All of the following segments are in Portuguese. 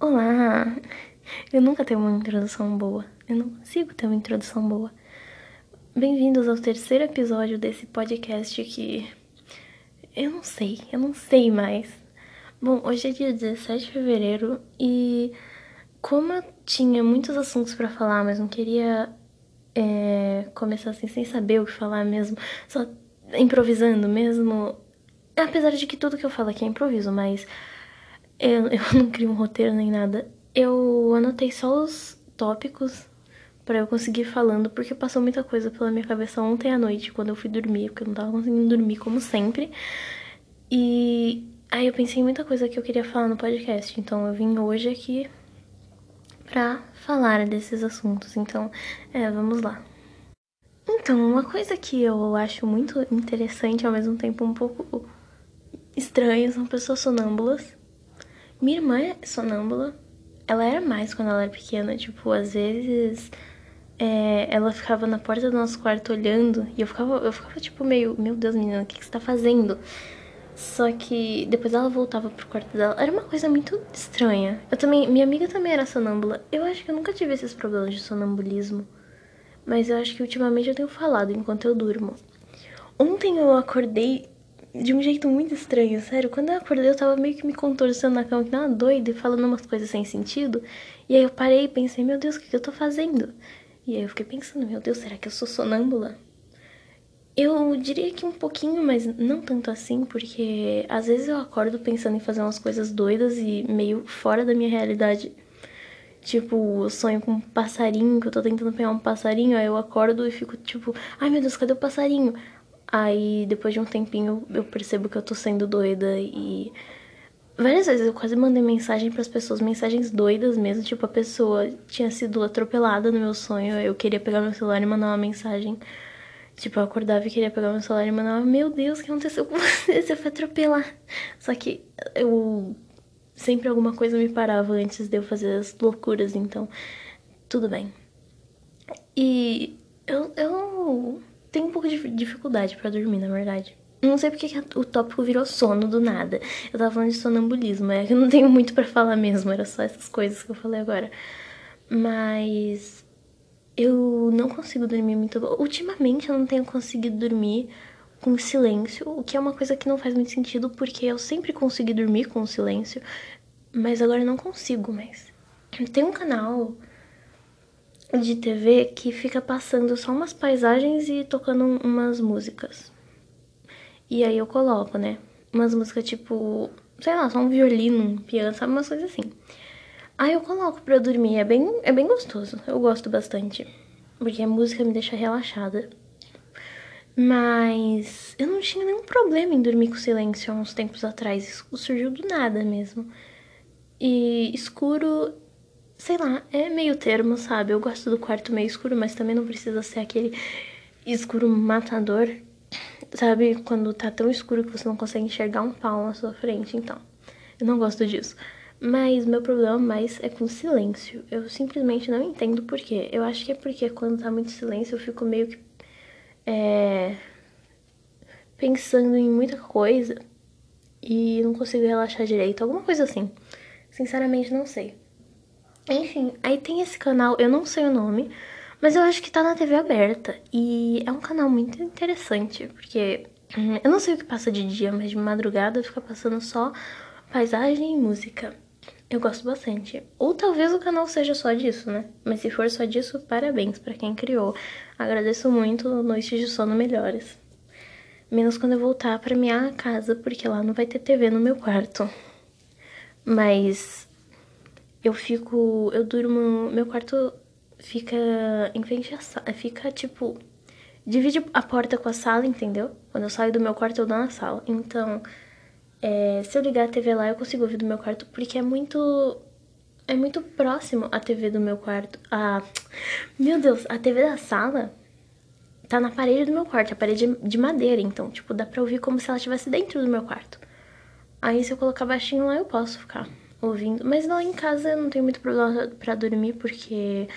Olá! Eu nunca tenho uma introdução boa. Eu não consigo ter uma introdução boa. Bem-vindos ao terceiro episódio desse podcast que. Eu não sei, eu não sei mais. Bom, hoje é dia 17 de fevereiro e como eu tinha muitos assuntos para falar, mas não queria é, começar assim sem saber o que falar mesmo, só improvisando mesmo. Apesar de que tudo que eu falo aqui é improviso, mas eu, eu não crio um roteiro nem nada. Eu anotei só os tópicos para eu conseguir ir falando, porque passou muita coisa pela minha cabeça ontem à noite, quando eu fui dormir, porque eu não tava conseguindo dormir como sempre. E aí eu pensei em muita coisa que eu queria falar no podcast, então eu vim hoje aqui pra falar desses assuntos. Então, é, vamos lá. Então, uma coisa que eu acho muito interessante, ao mesmo tempo um pouco estranha, são pessoas sonâmbulas. Minha irmã é sonâmbula. Ela era mais quando ela era pequena. Tipo, às vezes é, ela ficava na porta do nosso quarto olhando. E eu ficava, eu ficava tipo meio, meu Deus, menina, o que, que você tá fazendo? Só que depois ela voltava pro quarto dela. Era uma coisa muito estranha. Eu também, minha amiga também era sonâmbula. Eu acho que eu nunca tive esses problemas de sonambulismo. Mas eu acho que ultimamente eu tenho falado enquanto eu durmo. Ontem eu acordei de um jeito muito estranho, sério. Quando eu acordei, eu tava meio que me contorcendo na cama, que não doida, e falando umas coisas sem sentido. E aí eu parei e pensei, meu Deus, o que, que eu tô fazendo? E aí eu fiquei pensando, meu Deus, será que eu sou sonâmbula? Eu diria que um pouquinho, mas não tanto assim, porque às vezes eu acordo pensando em fazer umas coisas doidas e meio fora da minha realidade. Tipo, eu sonho com um passarinho, que eu tô tentando pegar um passarinho, aí eu acordo e fico tipo, ai meu Deus, cadê o passarinho? Aí depois de um tempinho eu percebo que eu tô sendo doida e várias vezes eu quase mandei mensagem para as pessoas, mensagens doidas mesmo, tipo a pessoa tinha sido atropelada no meu sonho, eu queria pegar meu celular e mandar uma mensagem. Tipo, eu acordava e queria pegar meu celular e mandava, meu Deus, o que aconteceu com você? Você foi atropelar. Só que eu sempre alguma coisa me parava antes de eu fazer as loucuras, então tudo bem. E eu, eu tenho um pouco de dificuldade para dormir, na verdade. Não sei porque o tópico virou sono do nada. Eu tava falando de sonambulismo, é que eu não tenho muito para falar mesmo, era só essas coisas que eu falei agora. Mas eu não consigo dormir muito. Ultimamente eu não tenho conseguido dormir com silêncio, o que é uma coisa que não faz muito sentido porque eu sempre consegui dormir com silêncio, mas agora eu não consigo mais. Tem um canal de TV que fica passando só umas paisagens e tocando umas músicas. E aí eu coloco, né? Umas músicas tipo, sei lá, só um violino, um piano, sabe? Umas coisas assim. Aí eu coloco pra dormir, é bem, é bem gostoso, eu gosto bastante. Porque a música me deixa relaxada. Mas eu não tinha nenhum problema em dormir com silêncio há uns tempos atrás. Isso surgiu do nada mesmo. E escuro sei lá, é meio termo, sabe? Eu gosto do quarto meio escuro, mas também não precisa ser aquele escuro matador, sabe? Quando tá tão escuro que você não consegue enxergar um pau na sua frente, então. Eu não gosto disso. Mas meu problema mais é com silêncio. Eu simplesmente não entendo por quê. Eu acho que é porque quando tá muito silêncio eu fico meio que. É, pensando em muita coisa e não consigo relaxar direito. Alguma coisa assim. Sinceramente, não sei. Enfim, aí tem esse canal, eu não sei o nome, mas eu acho que tá na TV aberta. E é um canal muito interessante, porque hum, eu não sei o que passa de dia, mas de madrugada fica passando só paisagem e música. Eu gosto bastante. Ou talvez o canal seja só disso, né? Mas se for só disso, parabéns para quem criou. Agradeço muito, noites de sono melhores. Menos quando eu voltar para minha casa, porque lá não vai ter TV no meu quarto. Mas eu fico. Eu durmo. Meu quarto fica em frente à sala. Fica tipo. Divide a porta com a sala, entendeu? Quando eu saio do meu quarto, eu dou na sala. Então, é, se eu ligar a TV lá, eu consigo ouvir do meu quarto, porque é muito. É muito próximo a TV do meu quarto. A. Meu Deus, a TV da sala tá na parede do meu quarto, a parede de madeira, então, tipo, dá pra ouvir como se ela estivesse dentro do meu quarto. Aí, se eu colocar baixinho lá, eu posso ficar ouvindo. Mas lá em casa eu não tenho muito problema para dormir, porque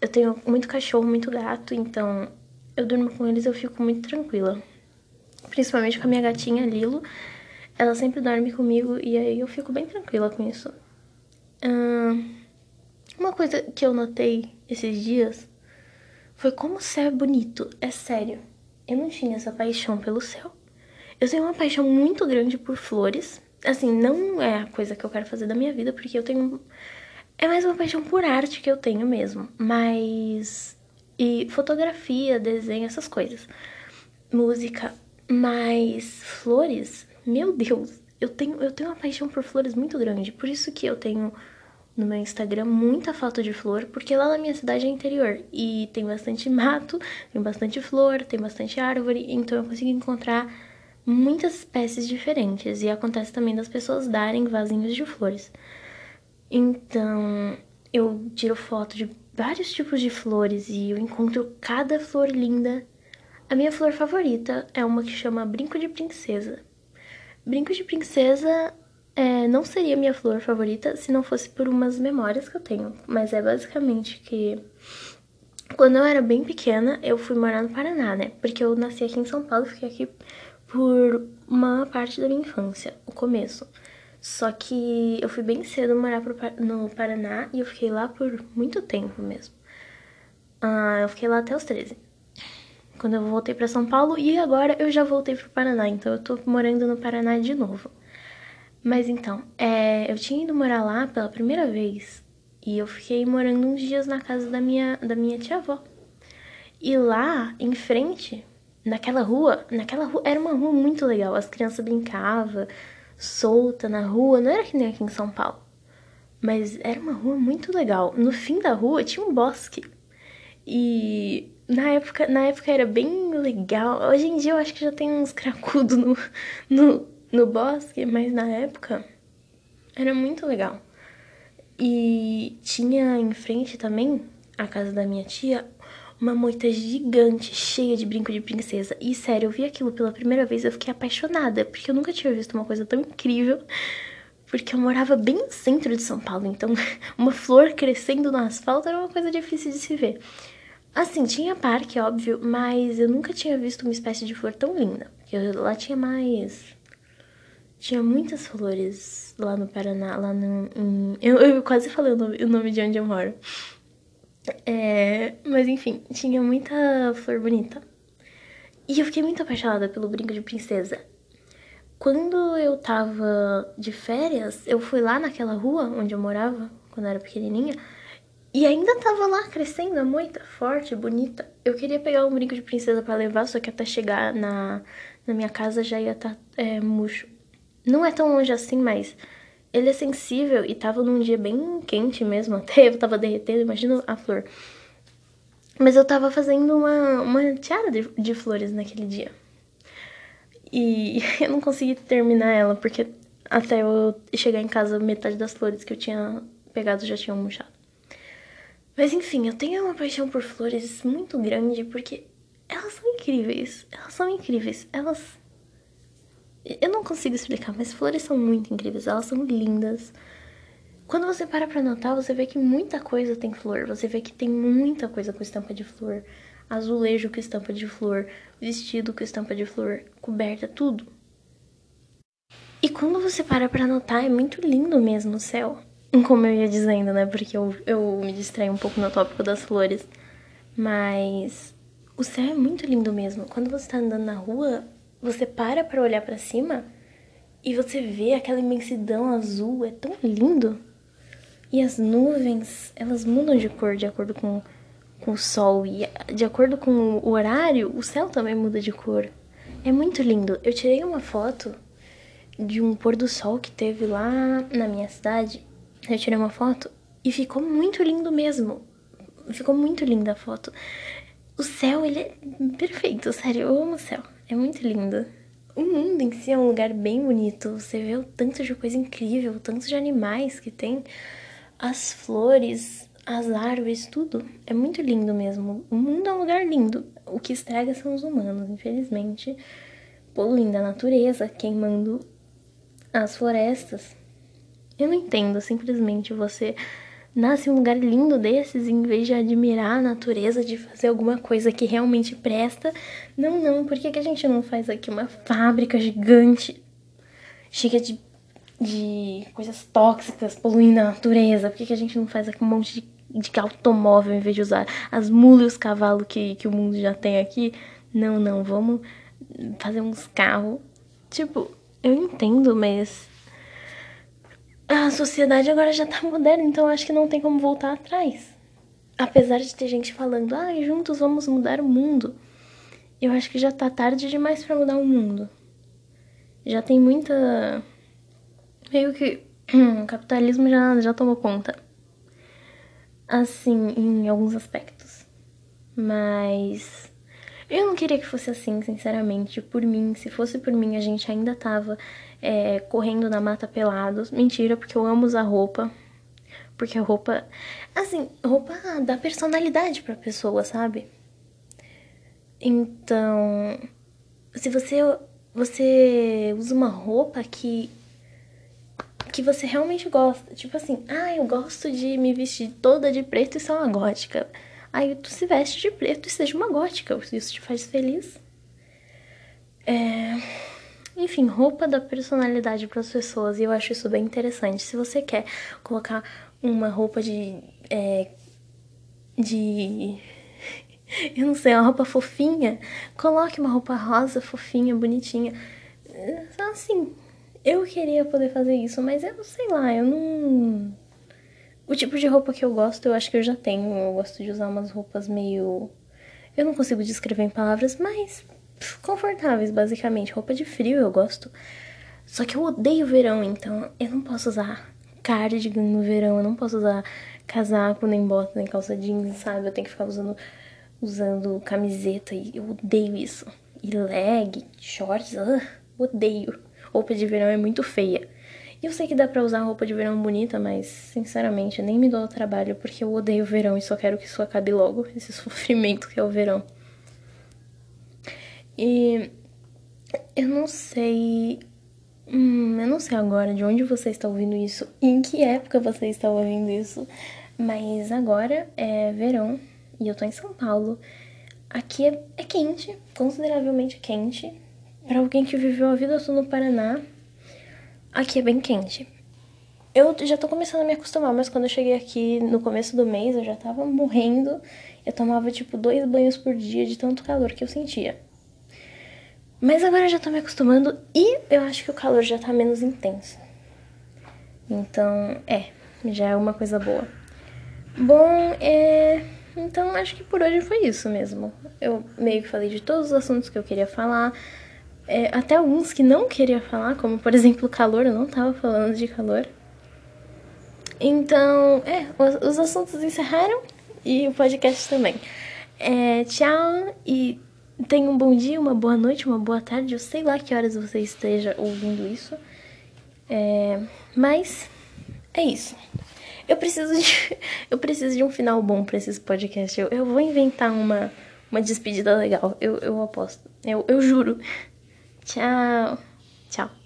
eu tenho muito cachorro, muito gato, então eu durmo com eles eu fico muito tranquila. Principalmente com a minha gatinha Lilo. Ela sempre dorme comigo e aí eu fico bem tranquila com isso. uma coisa que eu notei esses dias foi como o céu é bonito. É sério. Eu não tinha essa paixão pelo céu. Eu tenho uma paixão muito grande por flores. Assim, não é a coisa que eu quero fazer da minha vida, porque eu tenho. É mais uma paixão por arte que eu tenho mesmo. Mas. E fotografia, desenho, essas coisas. Música. Mas flores, meu Deus, eu tenho, eu tenho uma paixão por flores muito grande. Por isso que eu tenho no meu Instagram muita foto de flor, porque lá na minha cidade é interior e tem bastante mato, tem bastante flor, tem bastante árvore, então eu consigo encontrar muitas espécies diferentes. E acontece também das pessoas darem vasinhos de flores. Então, eu tiro foto de vários tipos de flores e eu encontro cada flor linda. A minha flor favorita é uma que chama Brinco de Princesa. Brinco de Princesa é, não seria minha flor favorita se não fosse por umas memórias que eu tenho, mas é basicamente que quando eu era bem pequena, eu fui morar no Paraná, né? Porque eu nasci aqui em São Paulo, fiquei aqui por uma parte da minha infância, o começo. Só que eu fui bem cedo morar no Paraná e eu fiquei lá por muito tempo mesmo. Ah, eu fiquei lá até os 13. Quando eu voltei para São Paulo e agora eu já voltei pro Paraná, então eu tô morando no Paraná de novo. Mas então, é, eu tinha ido morar lá pela primeira vez e eu fiquei morando uns dias na casa da minha, da minha tia-avó. E lá, em frente, naquela rua, naquela rua, era uma rua muito legal. As crianças brincavam solta na rua, não era que nem aqui em São Paulo. Mas era uma rua muito legal. No fim da rua tinha um bosque. E na época, na época era bem legal. Hoje em dia eu acho que já tem uns cracudos no, no, no bosque, mas na época era muito legal. E tinha em frente também, a casa da minha tia, uma moita gigante, cheia de brinco de princesa. E sério, eu vi aquilo pela primeira vez, eu fiquei apaixonada, porque eu nunca tinha visto uma coisa tão incrível. Porque eu morava bem no centro de São Paulo, então uma flor crescendo no asfalto era uma coisa difícil de se ver. Assim, tinha parque, óbvio, mas eu nunca tinha visto uma espécie de flor tão linda. Porque lá tinha mais. Tinha muitas flores lá no Paraná, lá no. Em... Eu, eu, quase falei o nome, o nome de onde eu moro. É, mas enfim, tinha muita flor bonita. E eu fiquei muito apaixonada pelo brinco de princesa. Quando eu tava de férias, eu fui lá naquela rua onde eu morava, quando eu era pequenininha, e ainda tava lá crescendo a moita, forte, bonita. Eu queria pegar um brinco de princesa para levar, só que até chegar na, na minha casa já ia estar tá, é, murcho. Não é tão longe assim, mas ele é sensível e tava num dia bem quente mesmo, até eu tava derretendo, imagina a flor. Mas eu tava fazendo uma, uma tiara de, de flores naquele dia. E eu não consegui terminar ela, porque até eu chegar em casa, metade das flores que eu tinha pegado já tinham murchado. Mas enfim, eu tenho uma paixão por flores muito grande porque elas são incríveis. Elas são incríveis. Elas. Eu não consigo explicar, mas flores são muito incríveis. Elas são lindas. Quando você para pra notar, você vê que muita coisa tem flor. Você vê que tem muita coisa com estampa de flor. Azulejo com estampa de flor. Vestido com estampa de flor. Coberta, tudo. E quando você para pra notar, é muito lindo mesmo o céu. Como eu ia dizendo, né? Porque eu, eu me distraí um pouco no tópico das flores. Mas o céu é muito lindo mesmo. Quando você tá andando na rua, você para pra olhar para cima e você vê aquela imensidão azul. É tão lindo. E as nuvens, elas mudam de cor de acordo com, com o sol. E de acordo com o horário, o céu também muda de cor. É muito lindo. Eu tirei uma foto de um pôr do sol que teve lá na minha cidade eu tirei uma foto e ficou muito lindo mesmo. Ficou muito linda a foto. O céu, ele é perfeito, sério, eu amo o céu. É muito lindo. O mundo em si é um lugar bem bonito. Você vê o tanto de coisa incrível, o tanto de animais que tem, as flores, as árvores, tudo. É muito lindo mesmo. O mundo é um lugar lindo. O que estraga são os humanos, infelizmente, poluindo a natureza, queimando as florestas. Eu não entendo, simplesmente você nasce um lugar lindo desses em vez de admirar a natureza, de fazer alguma coisa que realmente presta. Não, não, por que, que a gente não faz aqui uma fábrica gigante, cheia de de coisas tóxicas poluindo a natureza? Por que, que a gente não faz aqui um monte de, de automóvel em vez de usar as mulas e os cavalos que, que o mundo já tem aqui? Não, não, vamos fazer uns carros. Tipo, eu entendo, mas a sociedade agora já tá moderna, então acho que não tem como voltar atrás. Apesar de ter gente falando, ah, juntos vamos mudar o mundo. Eu acho que já tá tarde demais para mudar o mundo. Já tem muita. Meio que. o capitalismo já, já tomou conta. Assim, em alguns aspectos. Mas. Eu não queria que fosse assim, sinceramente. Por mim, se fosse por mim, a gente ainda tava é, correndo na mata pelados. Mentira, porque eu amo usar roupa. Porque a roupa. Assim, roupa dá personalidade pra pessoa, sabe? Então. Se você. Você usa uma roupa que. Que você realmente gosta. Tipo assim, ah, eu gosto de me vestir toda de preto e ser uma gótica. Aí tu se veste de preto e seja uma gótica, isso te faz feliz. É... Enfim, roupa da personalidade para as pessoas e eu acho isso bem interessante. Se você quer colocar uma roupa de. É... de. Eu não sei, uma roupa fofinha, coloque uma roupa rosa, fofinha, bonitinha. Assim, eu queria poder fazer isso, mas eu sei lá, eu não o tipo de roupa que eu gosto, eu acho que eu já tenho. Eu gosto de usar umas roupas meio. Eu não consigo descrever em palavras, mas confortáveis, basicamente. Roupa de frio eu gosto. Só que eu odeio verão, então eu não posso usar cardigan no verão, eu não posso usar casaco, nem bota, nem calça jeans, sabe? Eu tenho que ficar usando, usando camiseta e eu odeio isso. E leg, shorts, uh, odeio. Roupa de verão é muito feia. E eu sei que dá pra usar roupa de verão bonita, mas sinceramente nem me dou trabalho porque eu odeio o verão e só quero que isso acabe logo, esse sofrimento que é o verão. E eu não sei. Hum, eu não sei agora de onde você está ouvindo isso, em que época você está ouvindo isso, mas agora é verão e eu tô em São Paulo. Aqui é, é quente, consideravelmente quente. Para alguém que viveu a vida toda no Paraná, Aqui é bem quente. Eu já tô começando a me acostumar, mas quando eu cheguei aqui no começo do mês, eu já tava morrendo. Eu tomava tipo dois banhos por dia de tanto calor que eu sentia. Mas agora já tô me acostumando e eu acho que o calor já tá menos intenso. Então, é, já é uma coisa boa. Bom, é. Então acho que por hoje foi isso mesmo. Eu meio que falei de todos os assuntos que eu queria falar é, até alguns que não queria falar, como por exemplo calor, eu não tava falando de calor. Então, é, os, os assuntos encerraram e o podcast também. É, tchau e tenha um bom dia, uma boa noite, uma boa tarde. Eu sei lá que horas você esteja ouvindo isso. É, mas é isso. Eu preciso de, eu preciso de um final bom para esse podcast. Eu, eu vou inventar uma, uma despedida legal. Eu, eu aposto. Eu, eu juro. Tchau. Tchau.